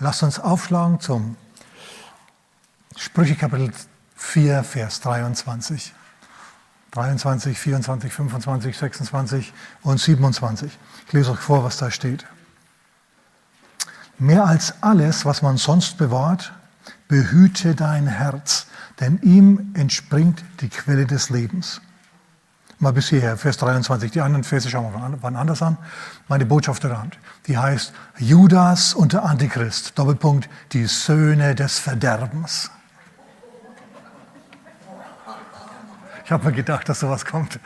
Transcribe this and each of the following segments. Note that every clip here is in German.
Lasst uns aufschlagen zum Sprüche Kapitel 4, Vers 23. 23, 24, 25, 26 und 27. Ich lese euch vor, was da steht. Mehr als alles, was man sonst bewahrt, behüte dein Herz, denn ihm entspringt die Quelle des Lebens. Mal bis hierher, Vers 23. Die anderen Verse schauen wir wann anders an. Meine Botschaft der Hand, die heißt Judas und der Antichrist, Doppelpunkt, die Söhne des Verderbens. Ich habe mir gedacht, dass sowas kommt.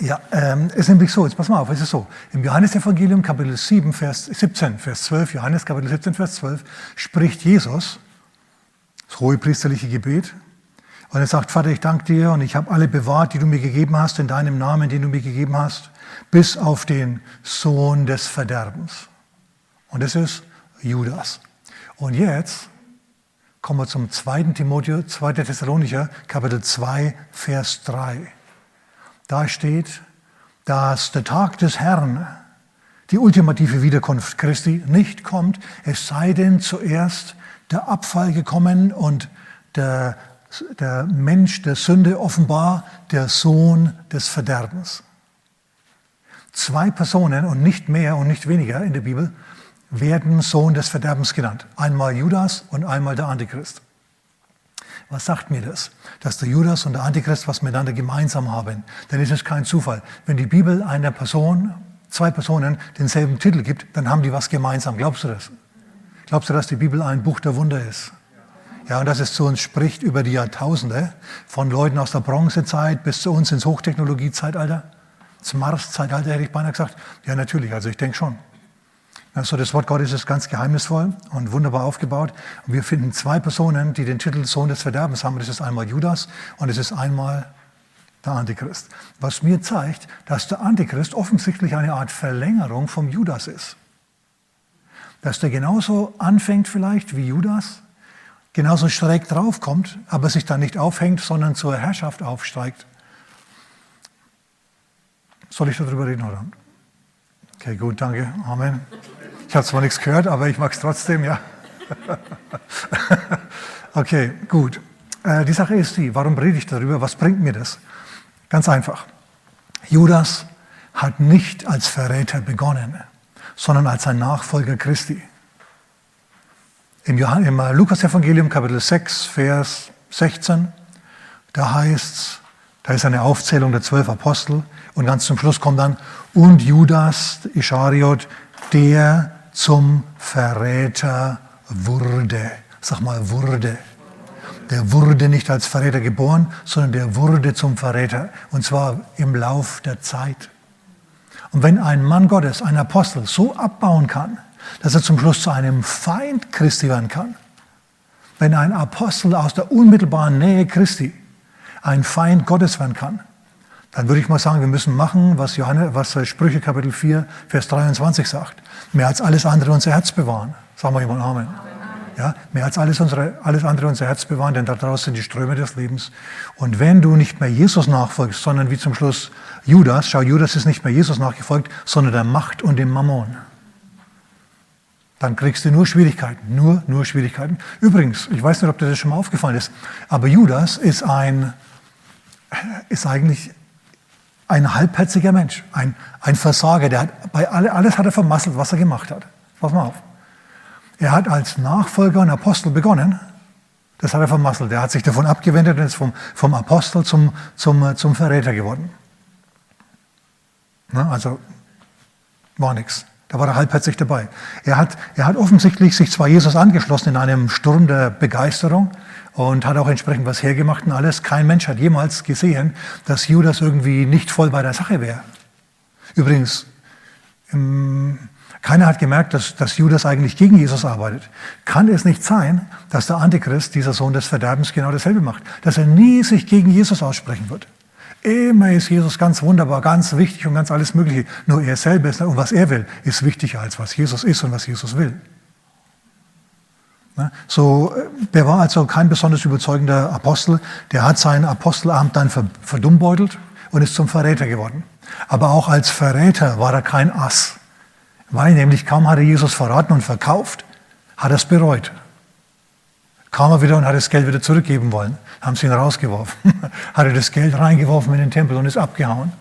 Ja, ähm, es ist nämlich so, jetzt pass mal auf, es ist so. Im Johannesevangelium Kapitel 7, Vers 17, Vers 12, Johannes Kapitel 17, Vers 12, spricht Jesus, das hohe priesterliche Gebet, und er sagt, Vater, ich danke dir und ich habe alle bewahrt, die du mir gegeben hast, in deinem Namen, den du mir gegeben hast, bis auf den Sohn des Verderbens. Und das ist Judas. Und jetzt kommen wir zum 2. Timotheus, 2. Thessalonicher, Kapitel 2, Vers 3. Da steht, dass der Tag des Herrn, die ultimative Wiederkunft Christi, nicht kommt, es sei denn zuerst der Abfall gekommen und der der Mensch der Sünde offenbar der Sohn des Verderbens. Zwei Personen und nicht mehr und nicht weniger in der Bibel werden Sohn des Verderbens genannt. Einmal Judas und einmal der Antichrist. Was sagt mir das? Dass der Judas und der Antichrist was miteinander gemeinsam haben. Denn es ist kein Zufall. Wenn die Bibel einer Person, zwei Personen denselben Titel gibt, dann haben die was gemeinsam. Glaubst du das? Glaubst du, dass die Bibel ein Buch der Wunder ist? Ja, und dass es zu uns spricht über die Jahrtausende, von Leuten aus der Bronzezeit bis zu uns ins Hochtechnologiezeitalter, ins Marszeitalter hätte ich beinahe gesagt. Ja, natürlich, also ich denke schon. Also das Wort Gottes ist ganz geheimnisvoll und wunderbar aufgebaut. Und wir finden zwei Personen, die den Titel Sohn des Verderbens haben. Das ist einmal Judas und es ist einmal der Antichrist. Was mir zeigt, dass der Antichrist offensichtlich eine Art Verlängerung vom Judas ist. Dass der genauso anfängt vielleicht wie Judas, genauso schräg draufkommt, aber sich dann nicht aufhängt, sondern zur Herrschaft aufsteigt. Soll ich darüber reden, oder? Okay, gut, danke. Amen. Ich habe zwar nichts gehört, aber ich mag es trotzdem, ja. okay, gut. Äh, die Sache ist die, warum rede ich darüber? Was bringt mir das? Ganz einfach. Judas hat nicht als Verräter begonnen, sondern als ein Nachfolger Christi. Im, im Lukas-Evangelium, Kapitel 6, Vers 16, da heißt es, da ist eine Aufzählung der zwölf Apostel und ganz zum Schluss kommt dann, und Judas Ischariot, der zum Verräter wurde. Sag mal, wurde. Der wurde nicht als Verräter geboren, sondern der wurde zum Verräter. Und zwar im Lauf der Zeit. Und wenn ein Mann Gottes, ein Apostel, so abbauen kann, dass er zum Schluss zu einem Feind Christi werden kann. Wenn ein Apostel aus der unmittelbaren Nähe Christi ein Feind Gottes werden kann, dann würde ich mal sagen, wir müssen machen, was, Johannes, was Sprüche Kapitel 4, Vers 23 sagt. Mehr als alles andere unser Herz bewahren. Sagen wir jemand Amen. Ja, mehr als alles, unsere, alles andere unser Herz bewahren, denn daraus sind die Ströme des Lebens. Und wenn du nicht mehr Jesus nachfolgst, sondern wie zum Schluss Judas, schau, Judas ist nicht mehr Jesus nachgefolgt, sondern der Macht und dem Mammon dann kriegst du nur Schwierigkeiten, nur, nur Schwierigkeiten. Übrigens, ich weiß nicht, ob dir das schon mal aufgefallen ist, aber Judas ist ein, ist eigentlich ein halbherziger Mensch, ein, ein Versager, der hat, bei alle, alles hat er vermasselt, was er gemacht hat. Pass mal auf. Er hat als Nachfolger und Apostel begonnen, das hat er vermasselt. Er hat sich davon abgewendet und ist vom, vom Apostel zum, zum, zum Verräter geworden. Na, also war nichts. Da war er halbherzig dabei. Er hat, er hat offensichtlich sich zwar Jesus angeschlossen in einem Sturm der Begeisterung und hat auch entsprechend was hergemacht und alles. Kein Mensch hat jemals gesehen, dass Judas irgendwie nicht voll bei der Sache wäre. Übrigens, keiner hat gemerkt, dass, dass Judas eigentlich gegen Jesus arbeitet. Kann es nicht sein, dass der Antichrist, dieser Sohn des Verderbens, genau dasselbe macht? Dass er nie sich gegen Jesus aussprechen wird? Immer ist Jesus ganz wunderbar, ganz wichtig und ganz alles Mögliche. Nur er selber ist, und was er will, ist wichtiger als was Jesus ist und was Jesus will. So, der war also kein besonders überzeugender Apostel. Der hat sein Apostelamt dann verdummbeutelt und ist zum Verräter geworden. Aber auch als Verräter war er kein Ass. Weil nämlich kaum hat er Jesus verraten und verkauft, hat er es bereut. Kam er wieder und hat das Geld wieder zurückgeben wollen. Haben sie ihn rausgeworfen. hat er das Geld reingeworfen in den Tempel und ist abgehauen.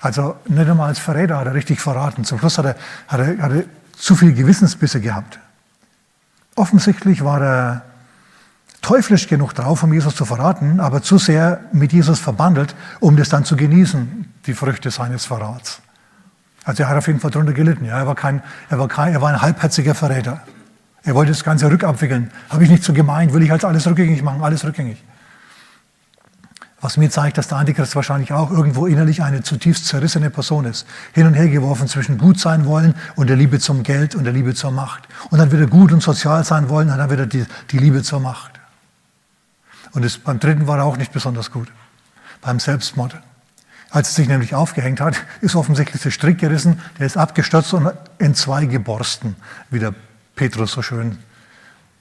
Also nicht einmal als Verräter hat er richtig verraten. Zum Schluss hat er, hat er, hat er zu viel Gewissensbisse gehabt. Offensichtlich war er teuflisch genug drauf, um Jesus zu verraten, aber zu sehr mit Jesus verbandelt, um das dann zu genießen, die Früchte seines Verrats. Also er hat auf jeden Fall darunter gelitten. Ja, er, war kein, er, war kein, er war ein halbherziger Verräter. Er wollte das Ganze rückabwickeln. Habe ich nicht so gemeint, will ich als alles rückgängig machen, alles rückgängig. Was mir zeigt, dass der Antichrist wahrscheinlich auch irgendwo innerlich eine zutiefst zerrissene Person ist. Hin und her geworfen zwischen gut sein wollen und der Liebe zum Geld und der Liebe zur Macht. Und dann wieder gut und sozial sein wollen und dann wieder die, die Liebe zur Macht. Und das, beim dritten war er auch nicht besonders gut. Beim Selbstmord. Als er sich nämlich aufgehängt hat, ist offensichtlich der Strick gerissen, der ist abgestürzt und in zwei geborsten, wie der Petrus so schön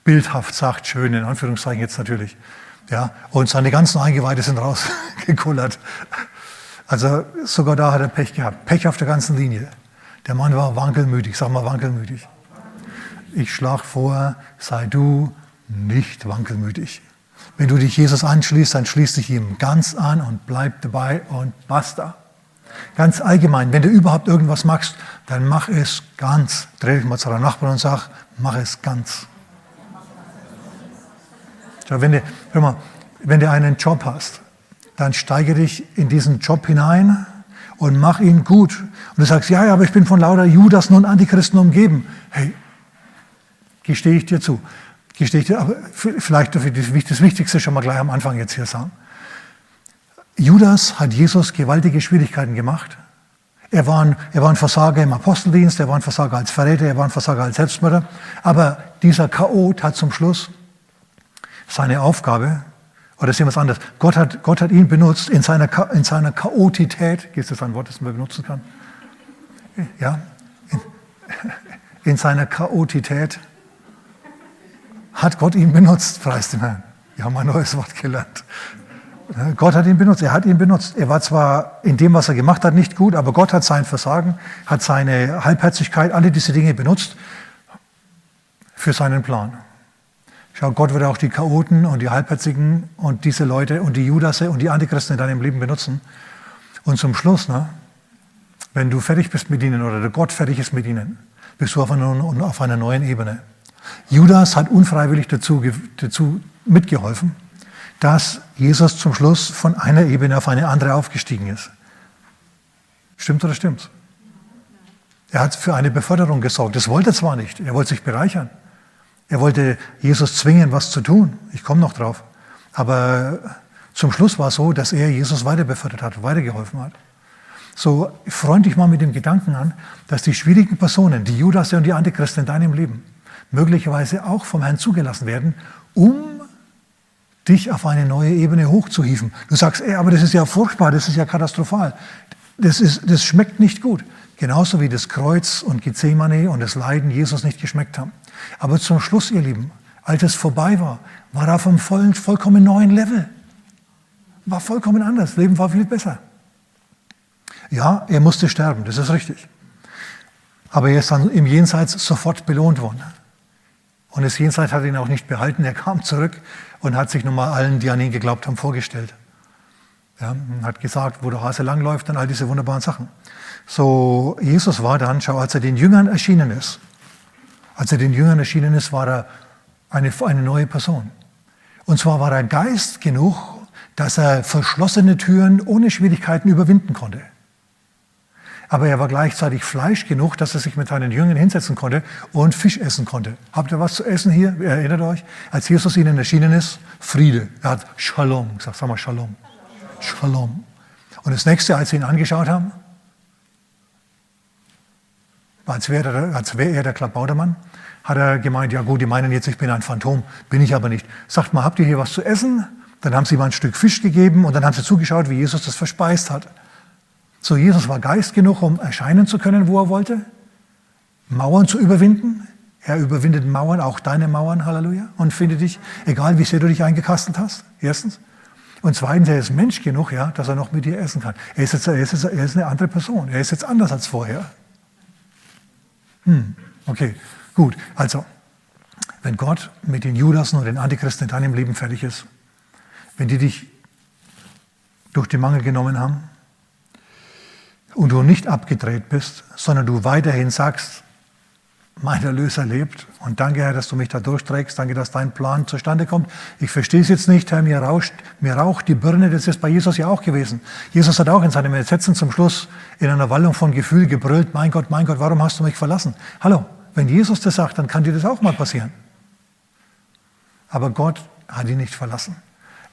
bildhaft sagt, schön in Anführungszeichen jetzt natürlich. Ja, und seine ganzen Eingeweide sind rausgekullert. Also sogar da hat er Pech gehabt. Pech auf der ganzen Linie. Der Mann war wankelmütig, sag mal wankelmütig. Ich schlage vor, sei du nicht wankelmütig. Wenn du dich Jesus anschließt, dann schließ dich ihm ganz an und bleib dabei und basta. Ganz allgemein, wenn du überhaupt irgendwas machst, dann mach es ganz. Dreh dich mal zu deinem Nachbarn und sag, mach es ganz. So, wenn, du, hör mal, wenn du einen Job hast, dann steige dich in diesen Job hinein und mach ihn gut. Und du sagst, ja, ja, aber ich bin von lauter Judas und Antichristen umgeben. Hey, gestehe ich dir zu. Gestehe ich dir, aber vielleicht darf ich das Wichtigste schon mal gleich am Anfang jetzt hier sagen. Judas hat Jesus gewaltige Schwierigkeiten gemacht. Er war, ein, er war ein Versager im Aposteldienst, er war ein Versager als Verräter, er war ein Versager als Selbstmörder. Aber dieser Chaot hat zum Schluss seine Aufgabe, oder sehen wir es anders, Gott hat, Gott hat ihn benutzt in seiner, in seiner Chaotität, ist das ein Wort, das man benutzen kann? Ja, in, in seiner Chaotität hat Gott ihn benutzt, preis dem Herrn. Wir haben ein neues Wort gelernt. Gott hat ihn benutzt, er hat ihn benutzt. Er war zwar in dem, was er gemacht hat, nicht gut, aber Gott hat sein Versagen, hat seine Halbherzigkeit, alle diese Dinge benutzt für seinen Plan. Schau, Gott wird auch die Chaoten und die Halbherzigen und diese Leute und die Judasse und die Antichristen in deinem Leben benutzen. Und zum Schluss, ne, wenn du fertig bist mit ihnen oder der Gott fertig ist mit ihnen, bist du auf einer, auf einer neuen Ebene. Judas hat unfreiwillig dazu, dazu mitgeholfen, dass Jesus zum Schluss von einer Ebene auf eine andere aufgestiegen ist. Stimmt oder stimmt? Er hat für eine Beförderung gesorgt. Das wollte er zwar nicht, er wollte sich bereichern. Er wollte Jesus zwingen, was zu tun. Ich komme noch drauf. Aber zum Schluss war es so, dass er Jesus weiter befördert hat, weitergeholfen hat. So freund dich mal mit dem Gedanken an, dass die schwierigen Personen, die Judas und die Antichristen in deinem Leben, möglicherweise auch vom Herrn zugelassen werden, um dich auf eine neue Ebene hochzuhieven. Du sagst, ey, aber das ist ja furchtbar, das ist ja katastrophal. Das, ist, das schmeckt nicht gut. Genauso wie das Kreuz und Gethsemane und das Leiden Jesus nicht geschmeckt haben. Aber zum Schluss, ihr Lieben, als es vorbei war, war er auf einem vollen, vollkommen neuen Level. War vollkommen anders. Leben war viel besser. Ja, er musste sterben, das ist richtig. Aber er ist dann im Jenseits sofort belohnt worden. Und das Jenseits hat ihn auch nicht behalten. Er kam zurück und hat sich nochmal allen, die an ihn geglaubt haben, vorgestellt. Ja, hat gesagt, wo der Hase langläuft und all diese wunderbaren Sachen. So, Jesus war dann, schau, als er den Jüngern erschienen ist, als er den Jüngern erschienen ist, war er eine, eine neue Person. Und zwar war er Geist genug, dass er verschlossene Türen ohne Schwierigkeiten überwinden konnte. Aber er war gleichzeitig Fleisch genug, dass er sich mit seinen Jüngern hinsetzen konnte und Fisch essen konnte. Habt ihr was zu essen hier? Erinnert euch? Als Jesus ihnen erschienen ist, Friede. Er hat Shalom gesagt. Sag mal Shalom. Shalom. Und das nächste, als sie ihn angeschaut haben, als wäre er, als er der Klabautermann, hat er gemeint, ja gut, die meinen jetzt, ich bin ein Phantom, bin ich aber nicht. Sagt mal, habt ihr hier was zu essen? Dann haben sie ihm ein Stück Fisch gegeben und dann haben sie zugeschaut, wie Jesus das verspeist hat. So, Jesus war Geist genug, um erscheinen zu können, wo er wollte, Mauern zu überwinden. Er überwindet Mauern, auch deine Mauern, Halleluja, und findet dich, egal wie sehr du dich eingekastelt hast, erstens. Und zweitens, er ist Mensch genug, ja, dass er noch mit dir essen kann. Er ist, jetzt, er, ist jetzt, er ist eine andere Person. Er ist jetzt anders als vorher. Hm, okay, gut. Also, wenn Gott mit den Judasen und den Antichristen in deinem Leben fertig ist, wenn die dich durch den Mangel genommen haben und du nicht abgedreht bist, sondern du weiterhin sagst, mein Erlöser lebt und danke, Herr, dass du mich da durchträgst, danke, dass dein Plan zustande kommt. Ich verstehe es jetzt nicht, Herr, mir, rauscht, mir raucht die Birne, das ist bei Jesus ja auch gewesen. Jesus hat auch in seinem Entsetzen zum Schluss in einer Wallung von Gefühl gebrüllt, mein Gott, mein Gott, warum hast du mich verlassen? Hallo, wenn Jesus das sagt, dann kann dir das auch mal passieren. Aber Gott hat ihn nicht verlassen.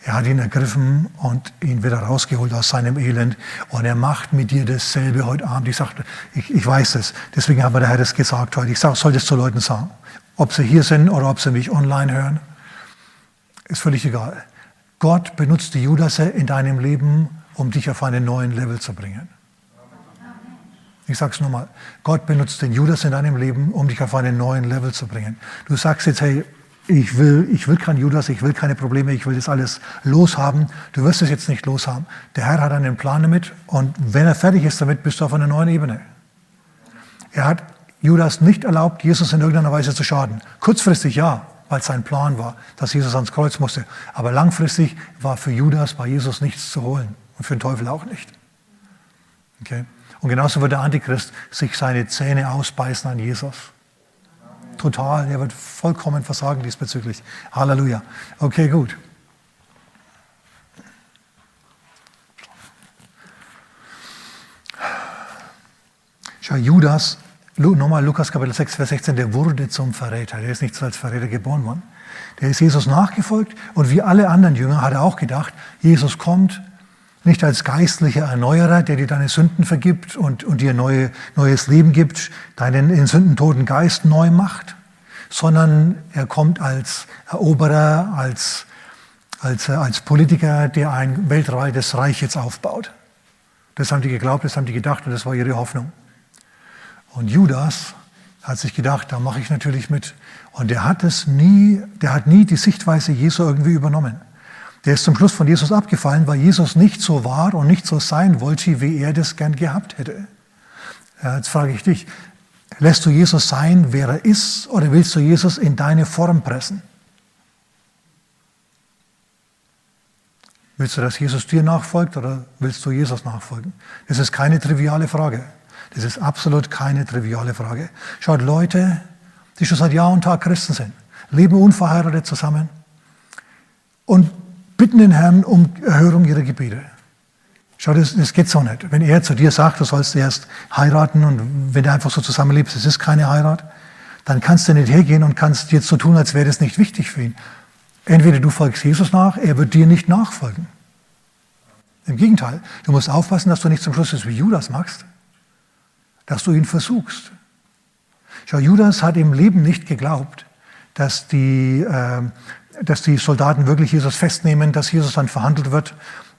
Er hat ihn ergriffen und ihn wieder rausgeholt aus seinem Elend. Und er macht mit dir dasselbe heute Abend. Ich sagte, ich, ich weiß es. Deswegen hat mir der Herr das gesagt heute. Ich sag, soll das zu Leuten sagen. Ob sie hier sind oder ob sie mich online hören, ist völlig egal. Gott benutzt die Judasse in deinem Leben, um dich auf einen neuen Level zu bringen. Ich sage es nochmal. Gott benutzt den Judas in deinem Leben, um dich auf einen neuen Level zu bringen. Du sagst jetzt, hey, ich will, ich will kein Judas, ich will keine Probleme, ich will das alles loshaben. Du wirst es jetzt nicht loshaben. Der Herr hat einen Plan damit und wenn er fertig ist damit, bist du auf einer neuen Ebene. Er hat Judas nicht erlaubt, Jesus in irgendeiner Weise zu schaden. Kurzfristig ja, weil es sein Plan war, dass Jesus ans Kreuz musste. Aber langfristig war für Judas bei Jesus nichts zu holen und für den Teufel auch nicht. Okay? Und genauso wird der Antichrist sich seine Zähne ausbeißen an Jesus. Total, er wird vollkommen versagen diesbezüglich. Halleluja. Okay, gut. Schau, Judas, nochmal Lukas Kapitel 6, Vers 16, der wurde zum Verräter. Der ist nicht als Verräter geboren worden. Der ist Jesus nachgefolgt und wie alle anderen Jünger hat er auch gedacht, Jesus kommt nicht als geistlicher Erneuerer, der dir deine Sünden vergibt und, und dir neue, neues Leben gibt, deinen in Sünden toten Geist neu macht, sondern er kommt als Eroberer, als, als, als Politiker, der ein weltweites Reich jetzt aufbaut. Das haben die geglaubt, das haben die gedacht und das war ihre Hoffnung. Und Judas hat sich gedacht, da mache ich natürlich mit. Und der hat es nie, der hat nie die Sichtweise Jesu irgendwie übernommen. Der ist zum Schluss von Jesus abgefallen, weil Jesus nicht so war und nicht so sein wollte, wie er das gern gehabt hätte. Jetzt frage ich dich, lässt du Jesus sein, wer er ist, oder willst du Jesus in deine Form pressen? Willst du, dass Jesus dir nachfolgt oder willst du Jesus nachfolgen? Das ist keine triviale Frage. Das ist absolut keine triviale Frage. Schaut, Leute, die schon seit Jahr und Tag Christen sind, leben unverheiratet zusammen und bitten den Herrn um Erhörung ihrer Gebete. Schau, das, das geht so nicht. Wenn er zu dir sagt, du sollst erst heiraten und wenn du einfach so zusammenlebst, es ist keine Heirat, dann kannst du nicht hergehen und kannst jetzt so tun, als wäre das nicht wichtig für ihn. Entweder du folgst Jesus nach, er wird dir nicht nachfolgen. Im Gegenteil, du musst aufpassen, dass du nicht zum Schluss das wie Judas machst, dass du ihn versuchst. Schau, Judas hat im Leben nicht geglaubt, dass die, äh, dass die Soldaten wirklich Jesus festnehmen, dass Jesus dann verhandelt wird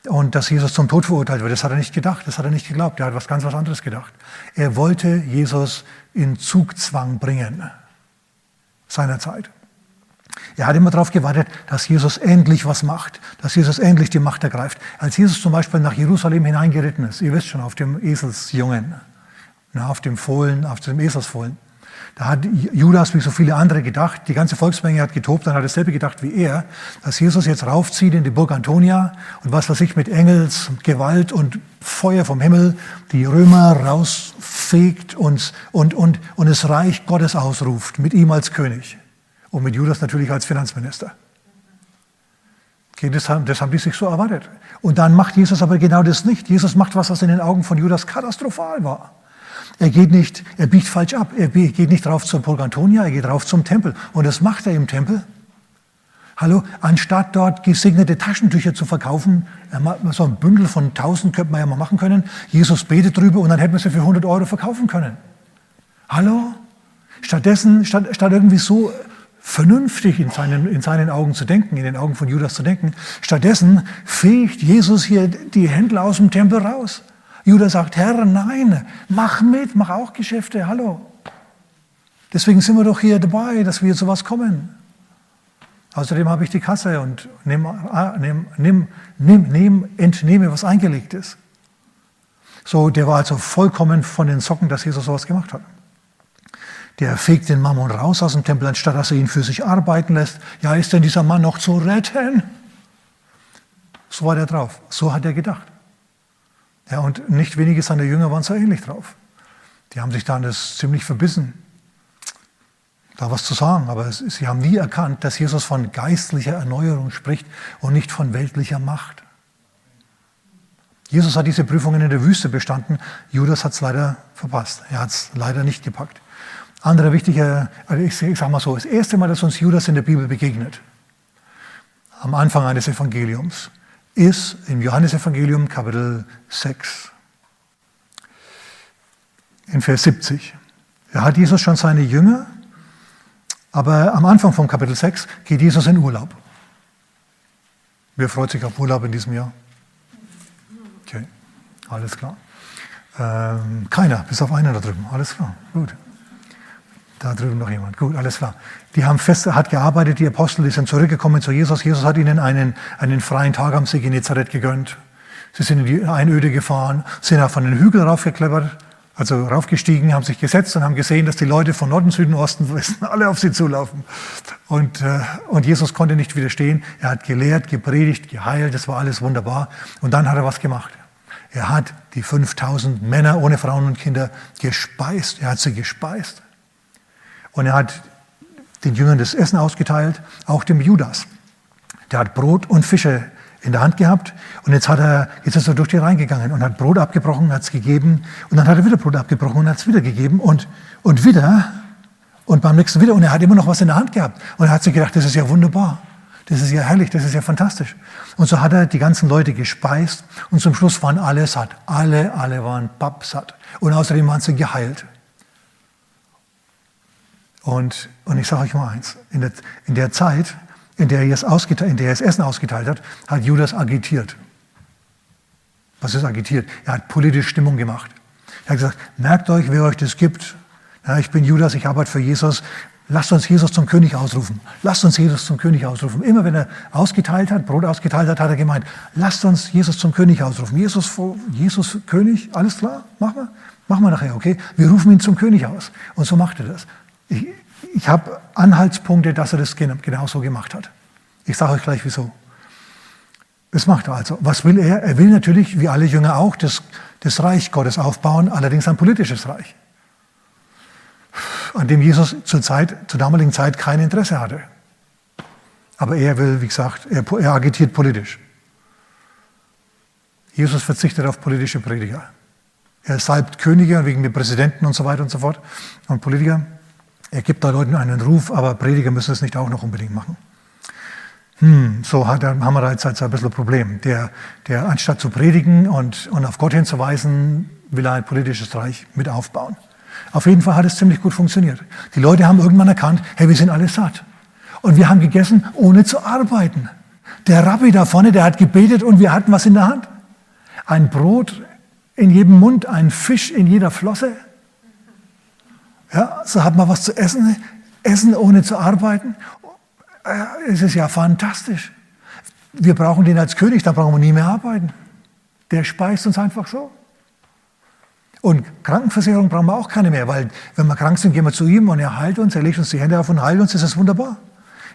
und dass Jesus zum Tod verurteilt wird. Das hat er nicht gedacht, das hat er nicht geglaubt. Er hat was ganz was anderes gedacht. Er wollte Jesus in Zugzwang bringen seinerzeit. Er hat immer darauf gewartet, dass Jesus endlich was macht, dass Jesus endlich die Macht ergreift. Als Jesus zum Beispiel nach Jerusalem hineingeritten ist, ihr wisst schon, auf dem Eselsjungen, auf dem Fohlen, auf dem Eselsfohlen, da hat Judas wie so viele andere gedacht, die ganze Volksmenge hat getobt, dann hat dasselbe gedacht wie er, dass Jesus jetzt raufzieht in die Burg Antonia und was weiß ich mit Engels, Gewalt und Feuer vom Himmel die Römer rausfegt und, und, und, und das Reich Gottes ausruft, mit ihm als König und mit Judas natürlich als Finanzminister. Okay, das, haben, das haben die sich so erwartet. Und dann macht Jesus aber genau das nicht. Jesus macht was, was in den Augen von Judas katastrophal war. Er geht nicht, er biegt falsch ab. Er geht nicht rauf zum Burg Antonia, er geht rauf zum Tempel. Und das macht er im Tempel. Hallo, anstatt dort gesegnete Taschentücher zu verkaufen, so ein Bündel von 1000 könnte man ja mal machen können. Jesus betet drüber und dann hätten wir sie für 100 Euro verkaufen können. Hallo? Stattdessen, statt, statt irgendwie so vernünftig in seinen, in seinen Augen zu denken, in den Augen von Judas zu denken, stattdessen fegt Jesus hier die Händler aus dem Tempel raus. Judas sagt, Herr, nein, mach mit, mach auch Geschäfte, hallo. Deswegen sind wir doch hier dabei, dass wir zu was kommen. Außerdem habe ich die Kasse und nehm, ah, nehm, nehm, entnehme, was eingelegt ist. So, der war also vollkommen von den Socken, dass Jesus sowas gemacht hat. Der fegt den Mammon raus aus dem Tempel, anstatt dass er ihn für sich arbeiten lässt. Ja, ist denn dieser Mann noch zu retten? So war der drauf. So hat er gedacht. Ja, und nicht wenige seiner Jünger waren so ähnlich drauf. Die haben sich dann das ziemlich verbissen, da was zu sagen. Aber sie haben nie erkannt, dass Jesus von geistlicher Erneuerung spricht und nicht von weltlicher Macht. Jesus hat diese Prüfungen in der Wüste bestanden. Judas hat es leider verpasst. Er hat es leider nicht gepackt. Anderer wichtiger, also ich, ich sage mal so, das erste Mal, dass uns Judas in der Bibel begegnet, am Anfang eines Evangeliums, ist im Johannesevangelium Kapitel 6, in Vers 70. Da hat Jesus schon seine Jünger, aber am Anfang vom Kapitel 6 geht Jesus in Urlaub. Wer freut sich auf Urlaub in diesem Jahr? Okay, alles klar. Ähm, keiner, bis auf einen da drüben. Alles klar, gut. Da drüben noch jemand. Gut, alles klar. Die haben fest, hat gearbeitet, die Apostel, die sind zurückgekommen zu Jesus. Jesus hat ihnen einen, einen freien Tag am See Genezareth gegönnt. Sie sind in die Einöde gefahren, sind auf einen Hügel raufgeklettert, also raufgestiegen, haben sich gesetzt und haben gesehen, dass die Leute von Norden, Süden, Osten, Westen alle auf sie zulaufen. Und, äh, und Jesus konnte nicht widerstehen. Er hat gelehrt, gepredigt, geheilt, das war alles wunderbar. Und dann hat er was gemacht. Er hat die 5000 Männer ohne Frauen und Kinder gespeist. Er hat sie gespeist. Und er hat den Jüngern das Essen ausgeteilt, auch dem Judas. Der hat Brot und Fische in der Hand gehabt und jetzt, hat er, jetzt ist er durch die reingegangen und hat Brot abgebrochen, hat es gegeben und dann hat er wieder Brot abgebrochen und hat es wieder gegeben und, und wieder und beim nächsten wieder und er hat immer noch was in der Hand gehabt und er hat sich gedacht, das ist ja wunderbar, das ist ja herrlich, das ist ja fantastisch. Und so hat er die ganzen Leute gespeist und zum Schluss waren alle satt, alle, alle waren pappsatt und außerdem waren sie geheilt. Und, und ich sage euch mal eins, in der, in der Zeit, in der, er in der er das Essen ausgeteilt hat, hat Judas agitiert. Was ist agitiert? Er hat politische Stimmung gemacht. Er hat gesagt, merkt euch, wer euch das gibt. Ja, ich bin Judas, ich arbeite für Jesus. Lasst uns Jesus zum König ausrufen. Lasst uns Jesus zum König ausrufen. Immer wenn er ausgeteilt hat, Brot ausgeteilt hat, hat er gemeint, lasst uns Jesus zum König ausrufen. Jesus, Jesus König, alles klar? Machen wir? Machen wir nachher, okay? Wir rufen ihn zum König aus. Und so macht er das. Ich, ich habe Anhaltspunkte, dass er das genauso gemacht hat. Ich sage euch gleich wieso. Das macht er also. Was will er? Er will natürlich, wie alle Jünger auch, das, das Reich Gottes aufbauen, allerdings ein politisches Reich, an dem Jesus zur, Zeit, zur damaligen Zeit kein Interesse hatte. Aber er will, wie gesagt, er, er agitiert politisch. Jesus verzichtet auf politische Prediger. Er salbt Könige wegen den Präsidenten und so weiter und so fort und Politiker. Er gibt da Leuten einen Ruf, aber Prediger müssen es nicht auch noch unbedingt machen. Hm, so hat, haben wir da jetzt ein bisschen ein Problem. Der, der anstatt zu predigen und, und auf Gott hinzuweisen, will er ein politisches Reich mit aufbauen. Auf jeden Fall hat es ziemlich gut funktioniert. Die Leute haben irgendwann erkannt, hey, wir sind alle satt. Und wir haben gegessen, ohne zu arbeiten. Der Rabbi da vorne, der hat gebetet und wir hatten was in der Hand. Ein Brot in jedem Mund, ein Fisch in jeder Flosse. Ja, so hat man was zu essen, essen ohne zu arbeiten. Es ist ja fantastisch. Wir brauchen den als König, da brauchen wir nie mehr arbeiten. Der speist uns einfach so. Und Krankenversicherung brauchen wir auch keine mehr, weil wenn wir krank sind, gehen wir zu ihm und er heilt uns, er legt uns die Hände auf und heilt uns, das ist wunderbar.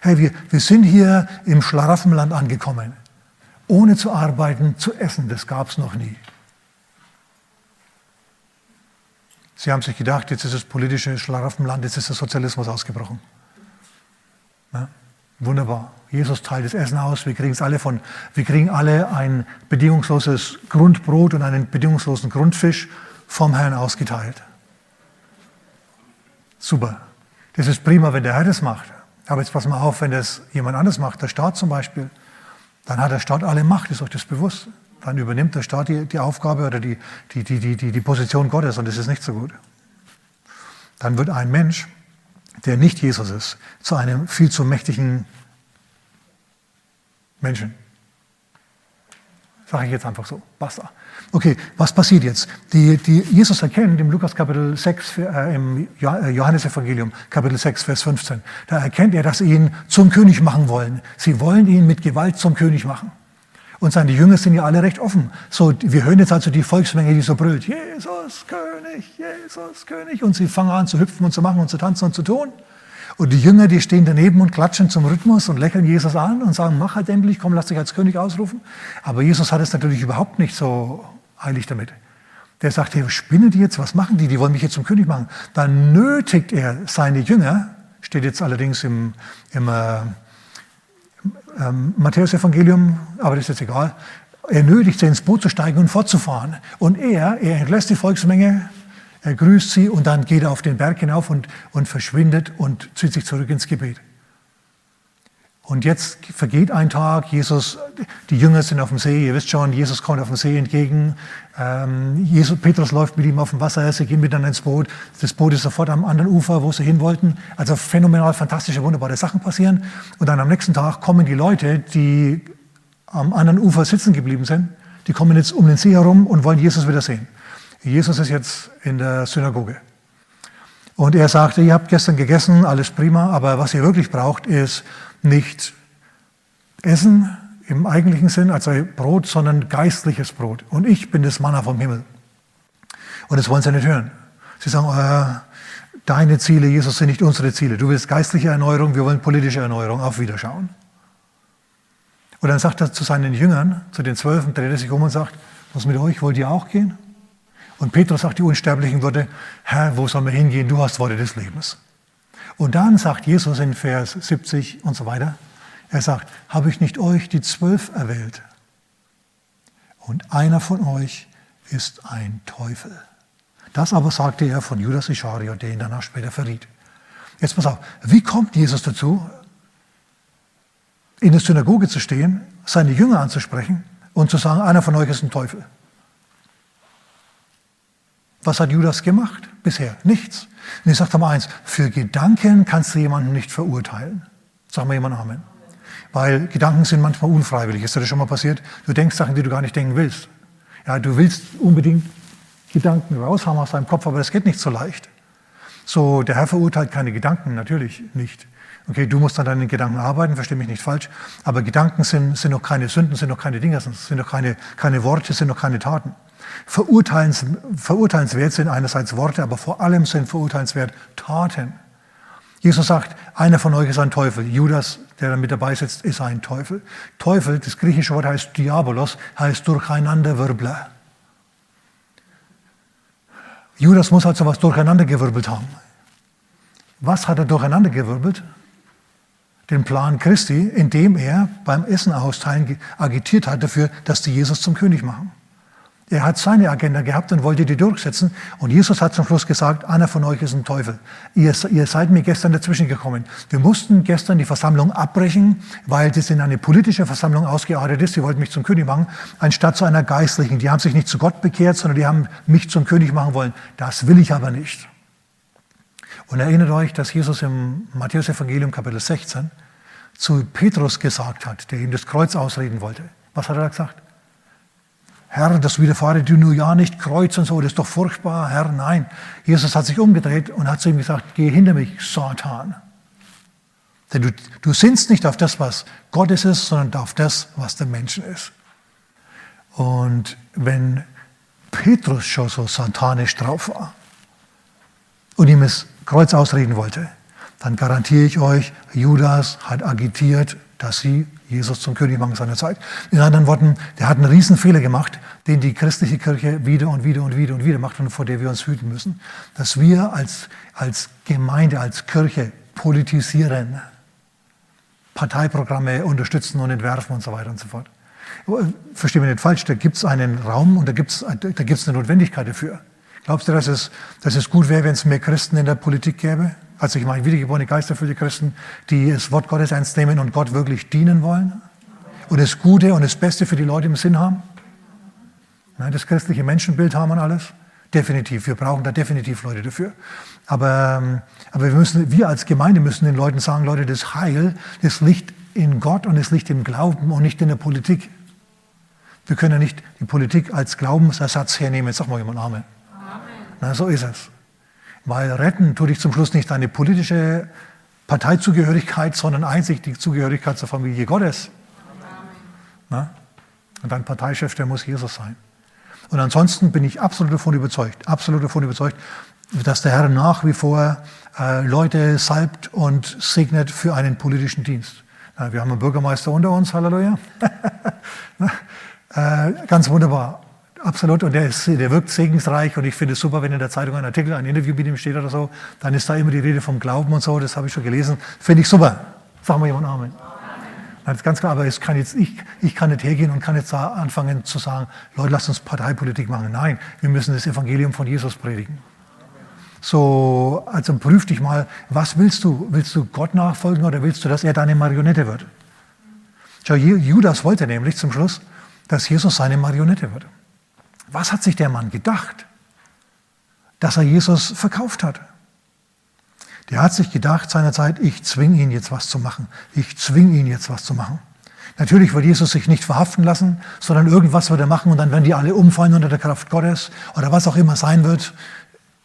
Hey, wir, wir sind hier im Schlaraffenland angekommen. Ohne zu arbeiten, zu essen, das gab es noch nie. Sie haben sich gedacht, jetzt ist das politische Schlaraffenland, jetzt ist der Sozialismus ausgebrochen. Ja, wunderbar. Jesus teilt das Essen aus, wir kriegen es alle von, wir kriegen alle ein bedingungsloses Grundbrot und einen bedingungslosen Grundfisch vom Herrn ausgeteilt. Super. Das ist prima, wenn der Herr das macht. Aber jetzt pass mal auf, wenn das jemand anders macht, der Staat zum Beispiel, dann hat der Staat alle Macht, ist euch das bewusst? Dann übernimmt der Staat die, die Aufgabe oder die, die, die, die, die Position Gottes und das ist nicht so gut. Dann wird ein Mensch, der nicht Jesus ist, zu einem viel zu mächtigen Menschen. Sage ich jetzt einfach so. Basta. Okay, was passiert jetzt? Die, die Jesus erkennt im Lukas Kapitel 6, äh, im äh, Johannesevangelium Kapitel 6, Vers 15, da erkennt er, dass sie ihn zum König machen wollen. Sie wollen ihn mit Gewalt zum König machen. Und seine Jünger sind ja alle recht offen. So, wir hören jetzt also die Volksmenge, die so brüllt, Jesus König, Jesus König. Und sie fangen an zu hüpfen und zu machen und zu tanzen und zu tun. Und die Jünger, die stehen daneben und klatschen zum Rhythmus und lächeln Jesus an und sagen, mach halt endlich, komm, lass dich als König ausrufen. Aber Jesus hat es natürlich überhaupt nicht so eilig damit. Der sagt, hey, spinnen die jetzt? Was machen die? Die wollen mich jetzt zum König machen. Dann nötigt er seine Jünger, steht jetzt allerdings im, im äh, ähm, Matthäus-Evangelium, aber das ist jetzt egal, er nötigt sie ins Boot zu steigen und fortzufahren. Und er, er entlässt die Volksmenge, er grüßt sie und dann geht er auf den Berg hinauf und, und verschwindet und zieht sich zurück ins Gebet. Und jetzt vergeht ein Tag, Jesus, die Jünger sind auf dem See, ihr wisst schon, Jesus kommt auf dem See entgegen, ähm, Jesus, Petrus läuft mit ihm auf dem Wasser, sie gehen miteinander ins Boot, das Boot ist sofort am anderen Ufer, wo sie hin wollten. Also phänomenal, fantastische, wunderbare Sachen passieren. Und dann am nächsten Tag kommen die Leute, die am anderen Ufer sitzen geblieben sind, die kommen jetzt um den See herum und wollen Jesus wieder sehen. Jesus ist jetzt in der Synagoge. Und er sagte, ihr habt gestern gegessen, alles prima, aber was ihr wirklich braucht, ist nicht Essen im eigentlichen Sinn, also Brot, sondern geistliches Brot. Und ich bin das Manna vom Himmel. Und das wollen sie nicht hören. Sie sagen, äh, deine Ziele, Jesus, sind nicht unsere Ziele. Du willst geistliche Erneuerung, wir wollen politische Erneuerung. Auf Wiederschauen. Und dann sagt er zu seinen Jüngern, zu den Zwölfen, dreht er sich um und sagt, was mit euch, wollt ihr auch gehen? Und Petrus sagt die unsterblichen Worte, Herr, wo sollen wir hingehen? Du hast Worte des Lebens. Und dann sagt Jesus in Vers 70 und so weiter, er sagt, habe ich nicht euch die zwölf erwählt? Und einer von euch ist ein Teufel. Das aber sagte er von Judas Ischariot, der ihn danach später verriet. Jetzt pass auf, wie kommt Jesus dazu, in der Synagoge zu stehen, seine Jünger anzusprechen und zu sagen, einer von euch ist ein Teufel? Was hat Judas gemacht bisher? Nichts. Und ich sage mal eins, für Gedanken kannst du jemanden nicht verurteilen. Sag mal jemand Amen. Weil Gedanken sind manchmal unfreiwillig. Ist dir das schon mal passiert? Du denkst Sachen, die du gar nicht denken willst. Ja, du willst unbedingt Gedanken raushaben aus deinem Kopf, aber das geht nicht so leicht. So, der Herr verurteilt keine Gedanken, natürlich nicht. Okay, du musst an deinen Gedanken arbeiten, verstehe mich nicht falsch, aber Gedanken sind, sind noch keine Sünden, sind noch keine Dinge, sind noch keine, keine Worte, sind noch keine Taten. Verurteilens, verurteilenswert sind einerseits Worte, aber vor allem sind verurteilenswert Taten. Jesus sagt, einer von euch ist ein Teufel. Judas, der da mit dabei sitzt, ist ein Teufel. Teufel, das griechische Wort heißt Diabolos, heißt Durcheinanderwirbler. Judas muss also was durcheinandergewirbelt haben. Was hat er durcheinandergewirbelt? Den Plan Christi, indem er beim Essen austeilen agitiert hat dafür, dass die Jesus zum König machen. Er hat seine Agenda gehabt und wollte die durchsetzen. Und Jesus hat zum Schluss gesagt, einer von euch ist ein Teufel. Ihr, ihr seid mir gestern dazwischen gekommen. Wir mussten gestern die Versammlung abbrechen, weil das in eine politische Versammlung ausgeartet ist. Sie wollten mich zum König machen, anstatt zu einer geistlichen. Die haben sich nicht zu Gott bekehrt, sondern die haben mich zum König machen wollen. Das will ich aber nicht. Und erinnert euch, dass Jesus im Matthäus-Evangelium Kapitel 16 zu Petrus gesagt hat, der ihm das Kreuz ausreden wollte. Was hat er da gesagt? Herr, das widerfahre dir nur ja nicht, Kreuz und so, das ist doch furchtbar, Herr, nein. Jesus hat sich umgedreht und hat zu ihm gesagt, geh hinter mich, Satan. Denn du, du sinnst nicht auf das, was Gottes ist, sondern auf das, was der Menschen ist. Und wenn Petrus schon so satanisch drauf war und ihm das Kreuz ausreden wollte, dann garantiere ich euch, Judas hat agitiert, dass sie Jesus zum König machen seiner Zeit. In anderen Worten, der hat einen Riesenfehler gemacht, den die christliche Kirche wieder und wieder und wieder und wieder macht und vor der wir uns hüten müssen. Dass wir als, als Gemeinde, als Kirche politisieren, Parteiprogramme unterstützen und entwerfen und so weiter und so fort. Verstehen wir nicht falsch, da gibt es einen Raum und da gibt es da gibt's eine Notwendigkeit dafür. Glaubst du, dass es, dass es gut wäre, wenn es mehr Christen in der Politik gäbe? Also ich meine wiedergeborene geisterfüllte Christen, die das Wort Gottes ernst nehmen und Gott wirklich dienen wollen und das Gute und das Beste für die Leute im Sinn haben. Das christliche Menschenbild haben und alles. Definitiv. Wir brauchen da definitiv Leute dafür. Aber, ähm, aber wir, müssen, wir als Gemeinde müssen den Leuten sagen, Leute, das Heil, das liegt in Gott und es liegt im Glauben und nicht in der Politik. Wir können ja nicht die Politik als Glaubensersatz hernehmen. Sag mal jemand Amen. Amen. Na, so ist es. Weil retten tut dich zum Schluss nicht deine politische Parteizugehörigkeit, sondern einzig die Zugehörigkeit zur Familie Gottes. Und dein Parteichef, der muss Jesus sein. Und ansonsten bin ich absolut davon überzeugt, absolut davon überzeugt, dass der Herr nach wie vor äh, Leute salbt und segnet für einen politischen Dienst. Na, wir haben einen Bürgermeister unter uns, Halleluja. äh, ganz wunderbar. Absolut. Und der, ist, der wirkt segensreich und ich finde es super, wenn in der Zeitung ein Artikel, ein Interview mit ihm steht oder so, dann ist da immer die Rede vom Glauben und so, das habe ich schon gelesen. Finde ich super. Sagen wir jemand Amen. Das ist ganz klar, aber kann jetzt, ich, ich kann nicht hergehen und kann jetzt anfangen zu sagen, Leute, lasst uns Parteipolitik machen. Nein, wir müssen das Evangelium von Jesus predigen. So, also prüf dich mal, was willst du? Willst du Gott nachfolgen oder willst du, dass er deine Marionette wird? Judas wollte nämlich zum Schluss, dass Jesus seine Marionette wird. Was hat sich der Mann gedacht, dass er Jesus verkauft hat? Der hat sich gedacht seinerzeit, ich zwinge ihn jetzt was zu machen. Ich zwinge ihn jetzt was zu machen. Natürlich wird Jesus sich nicht verhaften lassen, sondern irgendwas wird er machen und dann werden die alle umfallen unter der Kraft Gottes oder was auch immer sein wird.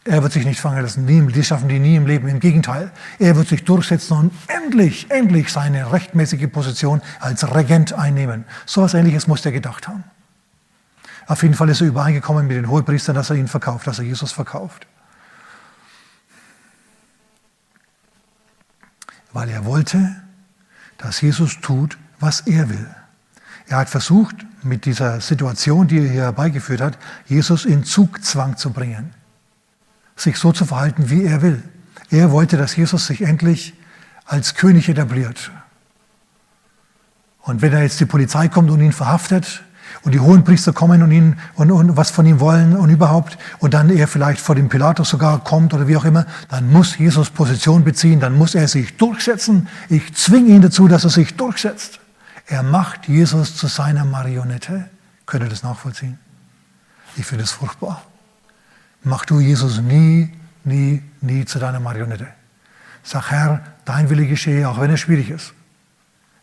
Er wird sich nicht fangen lassen. Die schaffen die nie im Leben. Im Gegenteil. Er wird sich durchsetzen und endlich, endlich seine rechtmäßige Position als Regent einnehmen. So etwas Ähnliches muss er gedacht haben. Auf jeden Fall ist er übereingekommen mit den Hohepriestern, dass er ihn verkauft, dass er Jesus verkauft. weil er wollte, dass Jesus tut, was er will. Er hat versucht, mit dieser Situation, die er hier herbeigeführt hat, Jesus in Zugzwang zu bringen, sich so zu verhalten, wie er will. Er wollte, dass Jesus sich endlich als König etabliert. Und wenn da jetzt die Polizei kommt und ihn verhaftet, und die hohen Priester kommen und, ihn, und, und was von ihm wollen und überhaupt und dann er vielleicht vor dem Pilatus sogar kommt oder wie auch immer, dann muss Jesus Position beziehen, dann muss er sich durchsetzen. Ich zwinge ihn dazu, dass er sich durchsetzt. Er macht Jesus zu seiner Marionette. Könnt ihr das nachvollziehen? Ich finde es furchtbar. Mach du Jesus nie, nie, nie zu deiner Marionette. Sag, Herr, dein Wille geschehe, auch wenn es schwierig ist.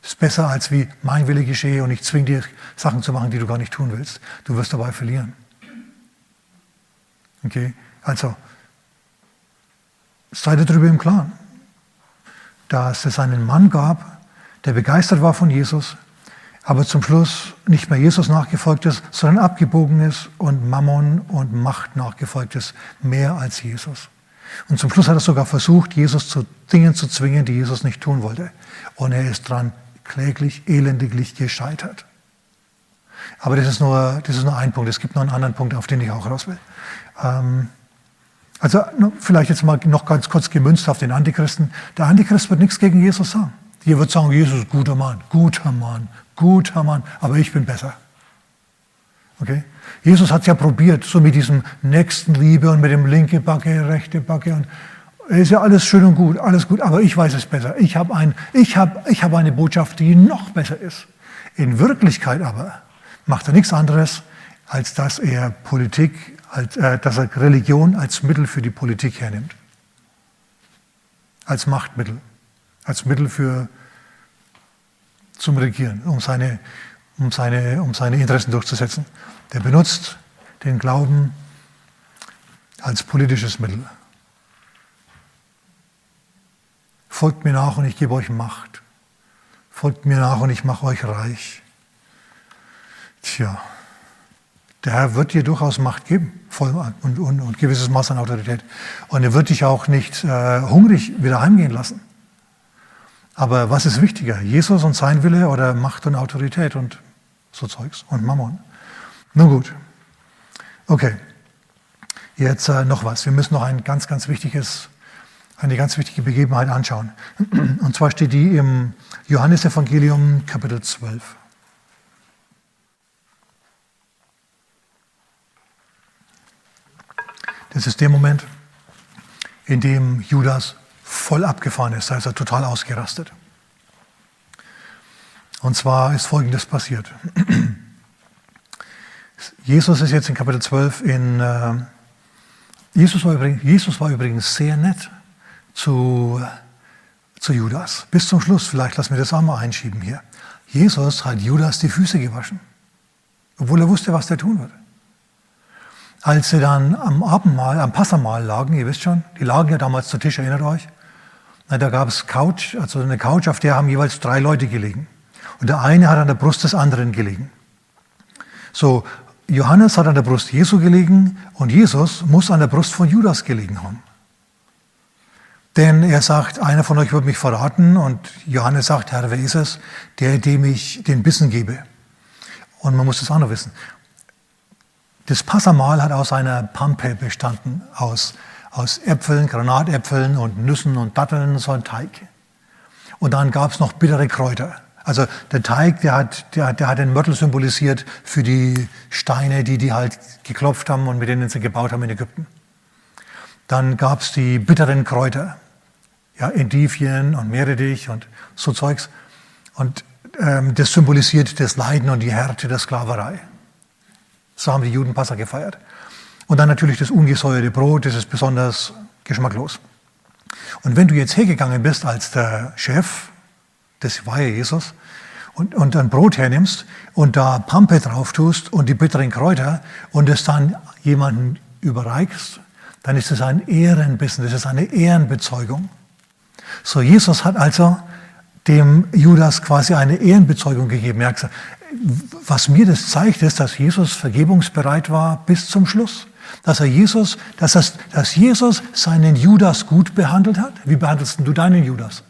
Ist besser als wie mein Wille geschehe und ich zwinge dir Sachen zu machen, die du gar nicht tun willst. Du wirst dabei verlieren. Okay? Also, sei dir darüber im Klaren, dass es einen Mann gab, der begeistert war von Jesus, aber zum Schluss nicht mehr Jesus nachgefolgt ist, sondern abgebogen ist und Mammon und Macht nachgefolgt ist, mehr als Jesus. Und zum Schluss hat er sogar versucht, Jesus zu Dingen zu zwingen, die Jesus nicht tun wollte. Und er ist dran kläglich, elendiglich gescheitert. Aber das ist, nur, das ist nur ein Punkt. Es gibt noch einen anderen Punkt, auf den ich auch raus will. Ähm, also vielleicht jetzt mal noch ganz kurz gemünzt auf den Antichristen. Der Antichrist wird nichts gegen Jesus sagen. Hier wird sagen, Jesus, guter Mann, guter Mann, guter Mann, aber ich bin besser. Okay? Jesus hat es ja probiert, so mit diesem Nächstenliebe und mit dem linke Backe, rechte Backe und ist ja alles schön und gut, alles gut, aber ich weiß es besser. Ich habe ein, ich hab, ich hab eine Botschaft, die noch besser ist. In Wirklichkeit aber macht er nichts anderes, als dass er Politik, als, äh, dass er Religion als Mittel für die Politik hernimmt. Als Machtmittel, als Mittel für, zum Regieren, um seine, um, seine, um seine Interessen durchzusetzen. Der benutzt den Glauben als politisches Mittel. Folgt mir nach und ich gebe euch Macht. Folgt mir nach und ich mache euch reich. Tja, der Herr wird dir durchaus Macht geben und, und, und gewisses Maß an Autorität. Und er wird dich auch nicht äh, hungrig wieder heimgehen lassen. Aber was ist wichtiger? Jesus und sein Wille oder Macht und Autorität und so Zeugs und Mammon? Nun gut. Okay. Jetzt äh, noch was. Wir müssen noch ein ganz, ganz wichtiges eine ganz wichtige Begebenheit anschauen. Und zwar steht die im Johannesevangelium Kapitel 12. Das ist der Moment, in dem Judas voll abgefahren ist, da ist er total ausgerastet. Und zwar ist Folgendes passiert. Jesus ist jetzt in Kapitel 12 in... Äh, Jesus, war übrigens, Jesus war übrigens sehr nett zu, zu Judas. Bis zum Schluss, vielleicht lassen wir das auch mal einschieben hier. Jesus hat Judas die Füße gewaschen, obwohl er wusste, was der tun würde. Als sie dann am Abendmahl, am Passamahl lagen, ihr wisst schon, die lagen ja damals zu Tisch, erinnert euch? Na, da gab es Couch, also eine Couch, auf der haben jeweils drei Leute gelegen. Und der eine hat an der Brust des anderen gelegen. So, Johannes hat an der Brust Jesu gelegen und Jesus muss an der Brust von Judas gelegen haben. Denn er sagt, einer von euch wird mich verraten und Johannes sagt, Herr, wer ist es, der, dem ich den Bissen gebe? Und man muss das auch noch wissen. Das Passamal hat aus einer Pampe bestanden, aus, aus Äpfeln, Granatäpfeln und Nüssen und Datteln, so ein Teig. Und dann gab es noch bittere Kräuter. Also der Teig, der hat, der, der hat den Mörtel symbolisiert für die Steine, die die halt geklopft haben und mit denen sie gebaut haben in Ägypten. Dann gab es die bitteren Kräuter ja, Endivien und Meerrettich und so Zeugs. Und ähm, das symbolisiert das Leiden und die Härte der Sklaverei. So haben die Juden Passa gefeiert. Und dann natürlich das ungesäuerte Brot, das ist besonders geschmacklos. Und wenn du jetzt hergegangen bist als der Chef, das war ja Jesus, und, und ein Brot hernimmst und da Pampe drauf tust und die bitteren Kräuter und es dann jemandem überreichst, dann ist es ein Ehrenbissen, das ist eine Ehrenbezeugung. So, Jesus hat also dem Judas quasi eine Ehrenbezeugung gegeben. Er hat gesagt, was mir das zeigt, ist, dass Jesus vergebungsbereit war bis zum Schluss. Dass er Jesus, dass, das, dass Jesus seinen Judas gut behandelt hat. Wie behandelst du deinen Judas?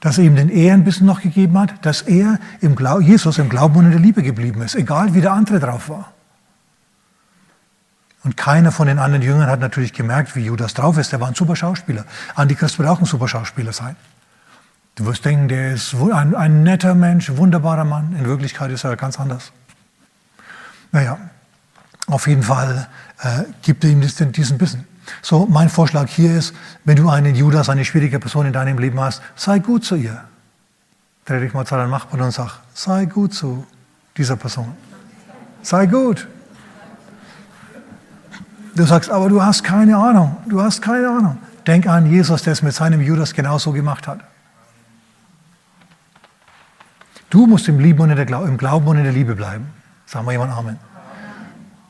Dass er ihm den Ehrenbissen noch gegeben hat, dass er im Glau Jesus im Glauben und in der Liebe geblieben ist, egal wie der andere drauf war. Und keiner von den anderen Jüngern hat natürlich gemerkt, wie Judas drauf ist. Der war ein super Schauspieler. Antichrist wird auch ein super Schauspieler sein. Du wirst denken, der ist ein, ein netter Mensch, wunderbarer Mann. In Wirklichkeit ist er ganz anders. Naja, auf jeden Fall äh, gibt er ihm diesen Bissen. So, mein Vorschlag hier ist, wenn du einen Judas, eine schwierige Person in deinem Leben hast, sei gut zu ihr. Dreh dich mal zu deinem Nachbarn und sag, sei gut zu dieser Person. Sei gut. Du sagst, aber du hast keine Ahnung, du hast keine Ahnung. Denk an Jesus, der es mit seinem Judas genauso gemacht hat. Du musst im, Lieben und in der, im Glauben und in der Liebe bleiben. Sagen wir jemand Amen.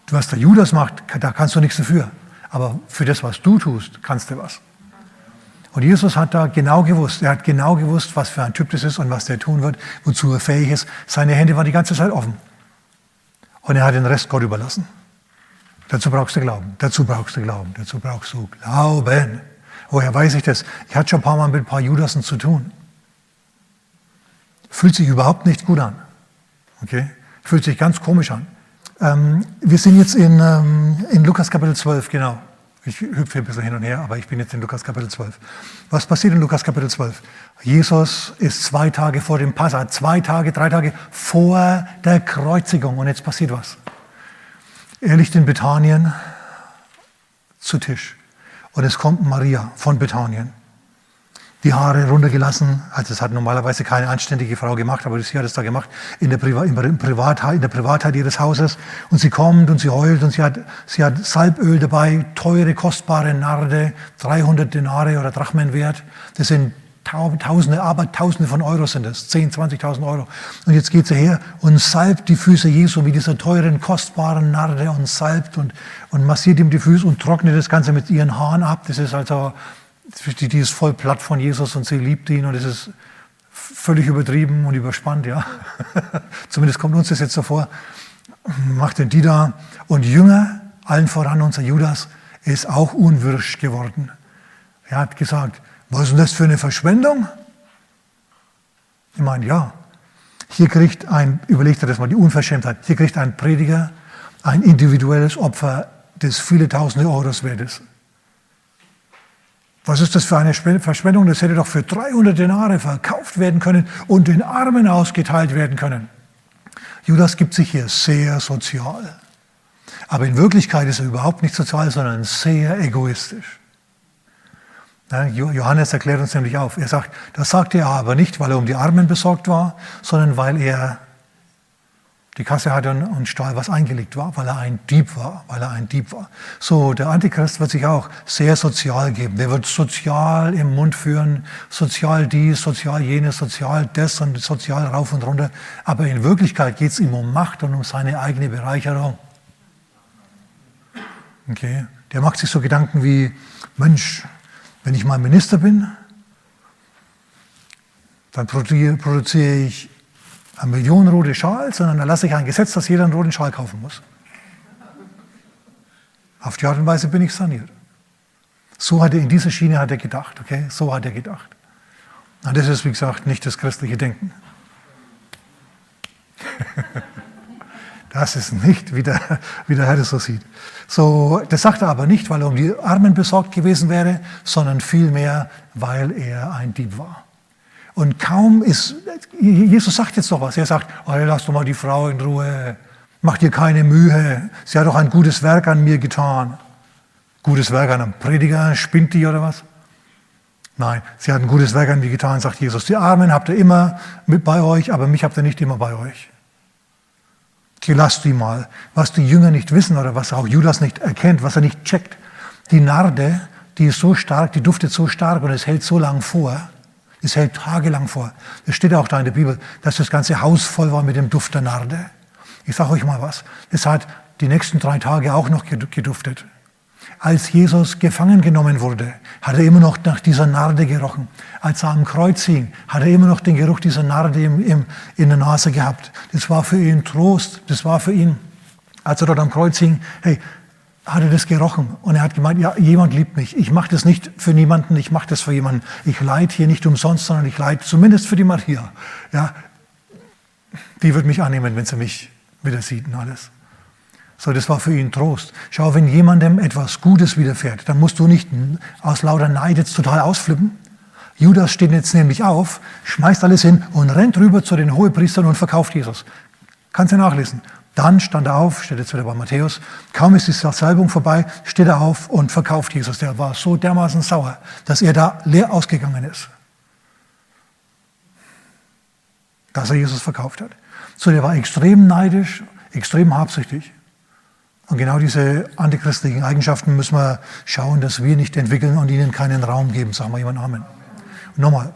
Du, was der Judas macht, da kannst du nichts dafür. Aber für das, was du tust, kannst du was. Und Jesus hat da genau gewusst, er hat genau gewusst, was für ein Typ das ist und was der tun wird, wozu er fähig ist. Seine Hände waren die ganze Zeit offen. Und er hat den Rest Gott überlassen. Dazu brauchst du Glauben, dazu brauchst du Glauben, dazu brauchst du Glauben. Woher weiß ich das? Ich hatte schon ein paar Mal mit ein paar Judasen zu tun. Fühlt sich überhaupt nicht gut an. Okay? Fühlt sich ganz komisch an. Ähm, wir sind jetzt in, ähm, in Lukas Kapitel 12, genau. Ich hüpfe ein bisschen hin und her, aber ich bin jetzt in Lukas Kapitel 12. Was passiert in Lukas Kapitel 12? Jesus ist zwei Tage vor dem Passa, zwei Tage, drei Tage vor der Kreuzigung und jetzt passiert was. Er liegt in Bethanien zu Tisch. Und es kommt Maria von Bethanien. Die Haare runtergelassen, also das hat normalerweise keine anständige Frau gemacht, aber sie hat es da gemacht, in der, Priva in, Privatheit, in der Privatheit ihres Hauses. Und sie kommt und sie heult und sie hat, sie hat Salböl dabei, teure, kostbare Narde, 300 Denare oder Drachmen wert. Das sind Tausende, aber Tausende von Euro sind es, 10, 20.000 Euro. Und jetzt geht sie her und salbt die Füße Jesu mit dieser teuren, kostbaren Narde und salbt und, und massiert ihm die Füße und trocknet das Ganze mit ihren Haaren ab. Das ist also, die ist voll platt von Jesus und sie liebt ihn und es ist völlig übertrieben und überspannt, ja. Zumindest kommt uns das jetzt so vor. Macht den die da. Und Jünger, allen voran unser Judas, ist auch unwirsch geworden. Er hat gesagt, was ist denn das für eine Verschwendung? Ich meine, ja. Hier kriegt ein, überlegt er das mal, die Unverschämtheit, hier kriegt ein Prediger ein individuelles Opfer, das viele tausende Euros ist. Was ist das für eine Verschwendung? Das hätte doch für 300 Denare verkauft werden können und den Armen ausgeteilt werden können. Judas gibt sich hier sehr sozial. Aber in Wirklichkeit ist er überhaupt nicht sozial, sondern sehr egoistisch. Johannes erklärt uns nämlich auf. Er sagt, das sagte er aber nicht, weil er um die Armen besorgt war, sondern weil er die Kasse hatte und stahl, was eingelegt war, weil er ein Dieb war, weil er ein Dieb war. So, der Antichrist wird sich auch sehr sozial geben. Der wird sozial im Mund führen, sozial dies, sozial jenes, sozial das und sozial rauf und runter. Aber in Wirklichkeit geht es ihm um Macht und um seine eigene Bereicherung. Okay? Der macht sich so Gedanken wie, Mensch, wenn ich mal Minister bin, dann produziere ich eine Million rote Schal, sondern da lasse ich ein Gesetz, dass jeder einen roten Schal kaufen muss. Auf die Art und Weise bin ich saniert. So hat er, in dieser Schiene hat er gedacht, okay? So hat er gedacht. Und das ist, wie gesagt, nicht das christliche Denken. Das ist nicht, wie der, wie der Herr das so sieht. So, das sagt er aber nicht, weil er um die Armen besorgt gewesen wäre, sondern vielmehr, weil er ein Dieb war. Und kaum ist, Jesus sagt jetzt noch was. Er sagt, oh, lass doch mal die Frau in Ruhe. Mach dir keine Mühe. Sie hat doch ein gutes Werk an mir getan. Gutes Werk an einem Prediger, spinnt die oder was? Nein, sie hat ein gutes Werk an mir getan, sagt Jesus. Die Armen habt ihr immer mit bei euch, aber mich habt ihr nicht immer bei euch. Lasst die mal. Was die Jünger nicht wissen oder was auch Judas nicht erkennt, was er nicht checkt. Die Narde, die ist so stark, die duftet so stark und es hält so lang vor. Es hält tagelang vor. Das steht auch da in der Bibel, dass das ganze Haus voll war mit dem Duft der Narde. Ich sage euch mal was. Es hat die nächsten drei Tage auch noch geduftet. Als Jesus gefangen genommen wurde, hat er immer noch nach dieser Narde gerochen. Als er am Kreuz hing, hat er immer noch den Geruch dieser Narde im, im, in der Nase gehabt. Das war für ihn Trost. Das war für ihn, als er dort am Kreuz hing, hey, hat er das gerochen. Und er hat gemeint, ja, jemand liebt mich. Ich mache das nicht für niemanden, ich mache das für jemanden. Ich leide hier nicht umsonst, sondern ich leide zumindest für die Maria. Ja, die wird mich annehmen, wenn sie mich wieder sieht und alles. So, das war für ihn Trost. Schau, wenn jemandem etwas Gutes widerfährt, dann musst du nicht aus lauter Neid jetzt total ausflippen. Judas steht jetzt nämlich auf, schmeißt alles hin und rennt rüber zu den Hohepriestern und verkauft Jesus. Kannst du nachlesen. Dann stand er auf, steht jetzt wieder bei Matthäus, kaum ist die Salbung vorbei, steht er auf und verkauft Jesus. Der war so dermaßen sauer, dass er da leer ausgegangen ist. Dass er Jesus verkauft hat. So, der war extrem neidisch, extrem habsüchtig. Und genau diese antichristlichen Eigenschaften müssen wir schauen, dass wir nicht entwickeln und ihnen keinen Raum geben. Sagen wir jemand Amen. Und nochmal,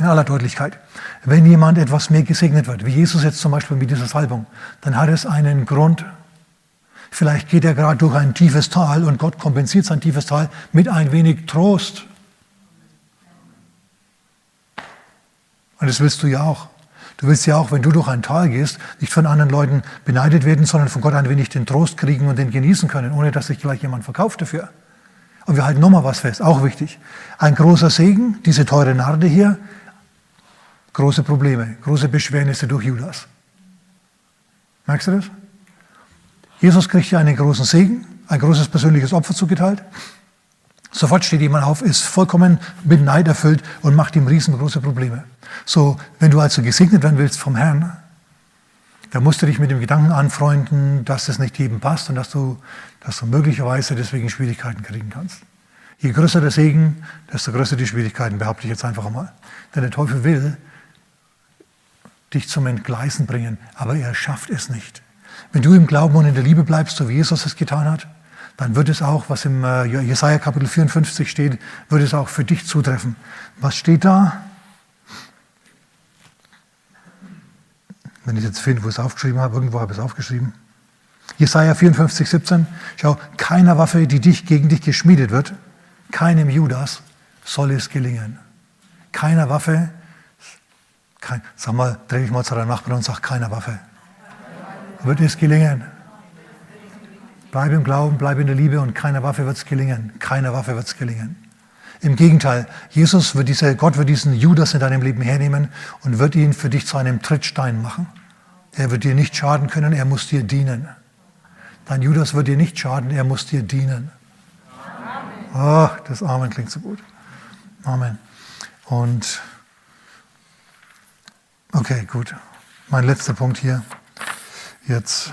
in aller Deutlichkeit. Wenn jemand etwas mehr gesegnet wird, wie Jesus jetzt zum Beispiel mit dieser Salbung, dann hat es einen Grund. Vielleicht geht er gerade durch ein tiefes Tal und Gott kompensiert sein tiefes Tal mit ein wenig Trost. Und das willst du ja auch. Du willst ja auch, wenn du durch ein Tal gehst, nicht von anderen Leuten beneidet werden, sondern von Gott ein wenig den Trost kriegen und den genießen können, ohne dass sich gleich jemand verkauft dafür. Und wir halten nochmal was fest, auch wichtig. Ein großer Segen, diese teure Narde hier, große Probleme, große Beschwernisse durch Judas. Merkst du das? Jesus kriegt hier einen großen Segen, ein großes persönliches Opfer zugeteilt. Sofort steht jemand auf, ist vollkommen mit Neid erfüllt und macht ihm riesengroße Probleme. So, wenn du also gesegnet werden willst vom Herrn, dann musst du dich mit dem Gedanken anfreunden, dass es nicht jedem passt und dass du, dass du möglicherweise deswegen Schwierigkeiten kriegen kannst. Je größer der Segen, desto größer die Schwierigkeiten, behaupte ich jetzt einfach einmal. Denn der Teufel will dich zum Entgleisen bringen, aber er schafft es nicht. Wenn du im Glauben und in der Liebe bleibst, so wie Jesus es getan hat, dann wird es auch, was im äh, Jesaja Kapitel 54 steht, wird es auch für dich zutreffen. Was steht da? Wenn ich jetzt finde, wo ich es aufgeschrieben habe, irgendwo habe ich es aufgeschrieben. Jesaja 54, 17. Schau, keiner Waffe, die dich gegen dich geschmiedet wird, keinem Judas soll es gelingen. Keiner Waffe, kein, sag mal, dreh dich mal zu deinem Nachbarn und sag, keiner Waffe. Wird es gelingen. Bleib im Glauben, bleib in der Liebe und keiner Waffe wird es gelingen. Keiner Waffe wird es gelingen. Im Gegenteil, Jesus wird diese, Gott wird diesen Judas in deinem Leben hernehmen und wird ihn für dich zu einem Trittstein machen. Er wird dir nicht schaden können, er muss dir dienen. Dein Judas wird dir nicht schaden, er muss dir dienen. Oh, das Amen klingt so gut. Amen. Und okay, gut. Mein letzter Punkt hier. Jetzt.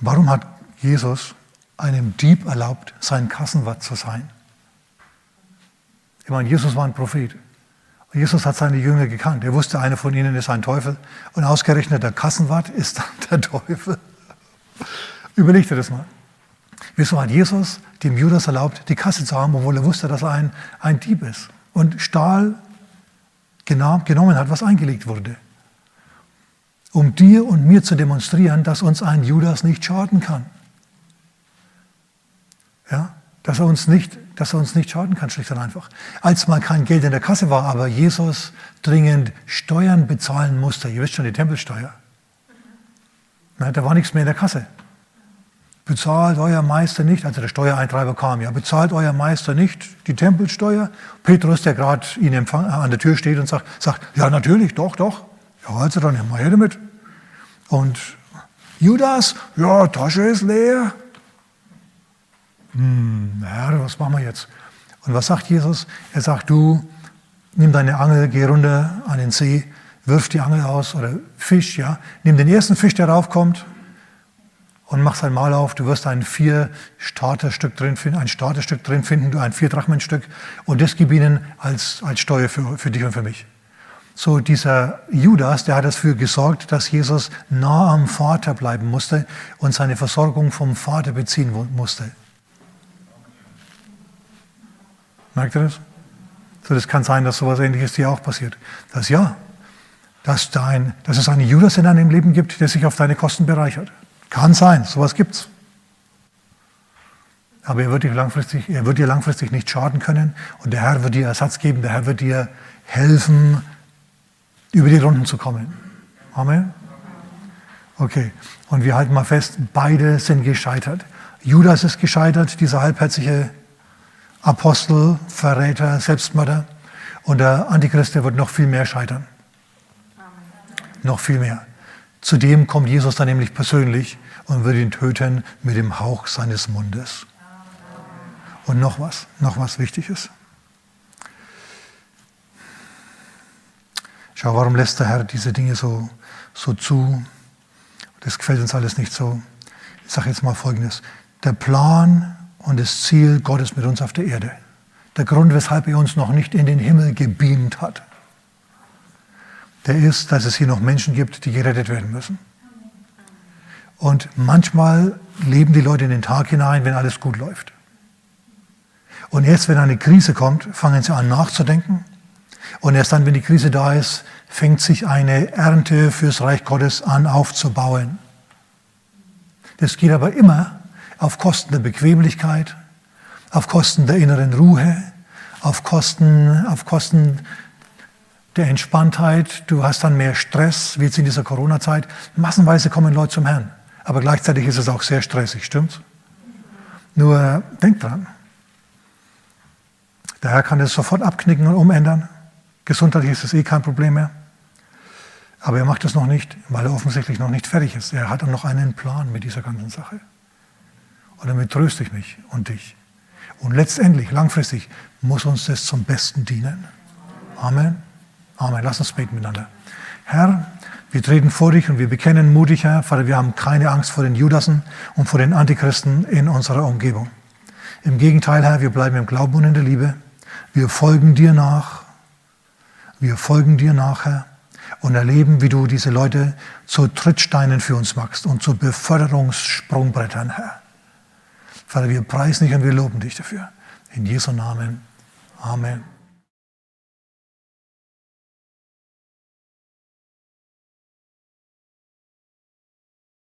Warum hat Jesus einem Dieb erlaubt, sein Kassenwart zu sein? Ich meine, Jesus war ein Prophet. Jesus hat seine Jünger gekannt. Er wusste, einer von ihnen ist ein Teufel. Und ausgerechnet der Kassenwart ist dann der Teufel. Überleg dir das mal. Wieso hat Jesus dem Judas erlaubt, die Kasse zu haben, obwohl er wusste, dass er ein, ein Dieb ist und Stahl genommen hat, was eingelegt wurde? Um dir und mir zu demonstrieren, dass uns ein Judas nicht schaden kann. Ja? Dass er uns nicht dass er uns nicht schaden kann, schlicht und einfach. Als mal kein Geld in der Kasse war, aber Jesus dringend Steuern bezahlen musste, ihr wisst schon, die Tempelsteuer. Na, da war nichts mehr in der Kasse. Bezahlt euer Meister nicht, also der Steuereintreiber kam, ja, bezahlt euer Meister nicht die Tempelsteuer? Petrus, der gerade äh, an der Tür steht und sagt, sagt, ja, natürlich, doch, doch. Ja, also dann, mal her damit. Und Judas, ja, Tasche ist leer. Hm, Herr, was machen wir jetzt? Und was sagt Jesus? Er sagt, du, nimm deine Angel, geh runter an den See, wirf die Angel aus oder Fisch, ja. Nimm den ersten Fisch, der raufkommt und mach sein Mal auf. Du wirst ein vier Starterstück drin finden, ein Starterstück drin finden, ein vier Drachmenstück und das gib ihnen als, als Steuer für, für dich und für mich. So dieser Judas, der hat dafür gesorgt, dass Jesus nah am Vater bleiben musste und seine Versorgung vom Vater beziehen musste. Merkt ihr das? So, das kann sein, dass sowas ähnliches dir auch passiert. Das ja, dass, dein, dass es einen Judas in deinem Leben gibt, der sich auf deine Kosten bereichert. Kann sein, sowas gibt's. Aber er wird, dir langfristig, er wird dir langfristig nicht schaden können und der Herr wird dir Ersatz geben, der Herr wird dir helfen, über die Runden zu kommen. Amen. Okay, und wir halten mal fest, beide sind gescheitert. Judas ist gescheitert, dieser halbherzige Apostel, Verräter, Selbstmörder. Und der Antichrist, der wird noch viel mehr scheitern. Amen. Noch viel mehr. Zudem kommt Jesus dann nämlich persönlich und wird ihn töten mit dem Hauch seines Mundes. Und noch was, noch was Wichtiges. Schau, warum lässt der Herr diese Dinge so, so zu? Das gefällt uns alles nicht so. Ich sage jetzt mal Folgendes. Der Plan und das Ziel Gottes mit uns auf der Erde. Der Grund, weshalb er uns noch nicht in den Himmel gebeamt hat, der ist, dass es hier noch Menschen gibt, die gerettet werden müssen. Und manchmal leben die Leute in den Tag hinein, wenn alles gut läuft. Und erst wenn eine Krise kommt, fangen sie an nachzudenken. Und erst dann, wenn die Krise da ist, fängt sich eine Ernte fürs Reich Gottes an aufzubauen. Das geht aber immer auf Kosten der Bequemlichkeit, auf Kosten der inneren Ruhe, auf Kosten, auf Kosten der Entspanntheit. Du hast dann mehr Stress, wie jetzt in dieser Corona-Zeit. Massenweise kommen Leute zum Herrn. Aber gleichzeitig ist es auch sehr stressig, stimmt's? Nur denk dran. Der Herr kann es sofort abknicken und umändern. Gesundheitlich ist es eh kein Problem mehr. Aber er macht es noch nicht, weil er offensichtlich noch nicht fertig ist. Er hat noch einen Plan mit dieser ganzen Sache. Und damit tröste ich mich und dich. Und letztendlich, langfristig, muss uns das zum Besten dienen. Amen. Amen. Lass uns beten miteinander. Herr, wir treten vor dich und wir bekennen mutig, Herr, Vater, wir haben keine Angst vor den Judasen und vor den Antichristen in unserer Umgebung. Im Gegenteil, Herr, wir bleiben im Glauben und in der Liebe. Wir folgen dir nach. Wir folgen dir nach, Herr, und erleben, wie du diese Leute zu Trittsteinen für uns machst und zu Beförderungssprungbrettern, Herr. Vater, wir preisen dich und wir loben dich dafür. In Jesu Namen. Amen.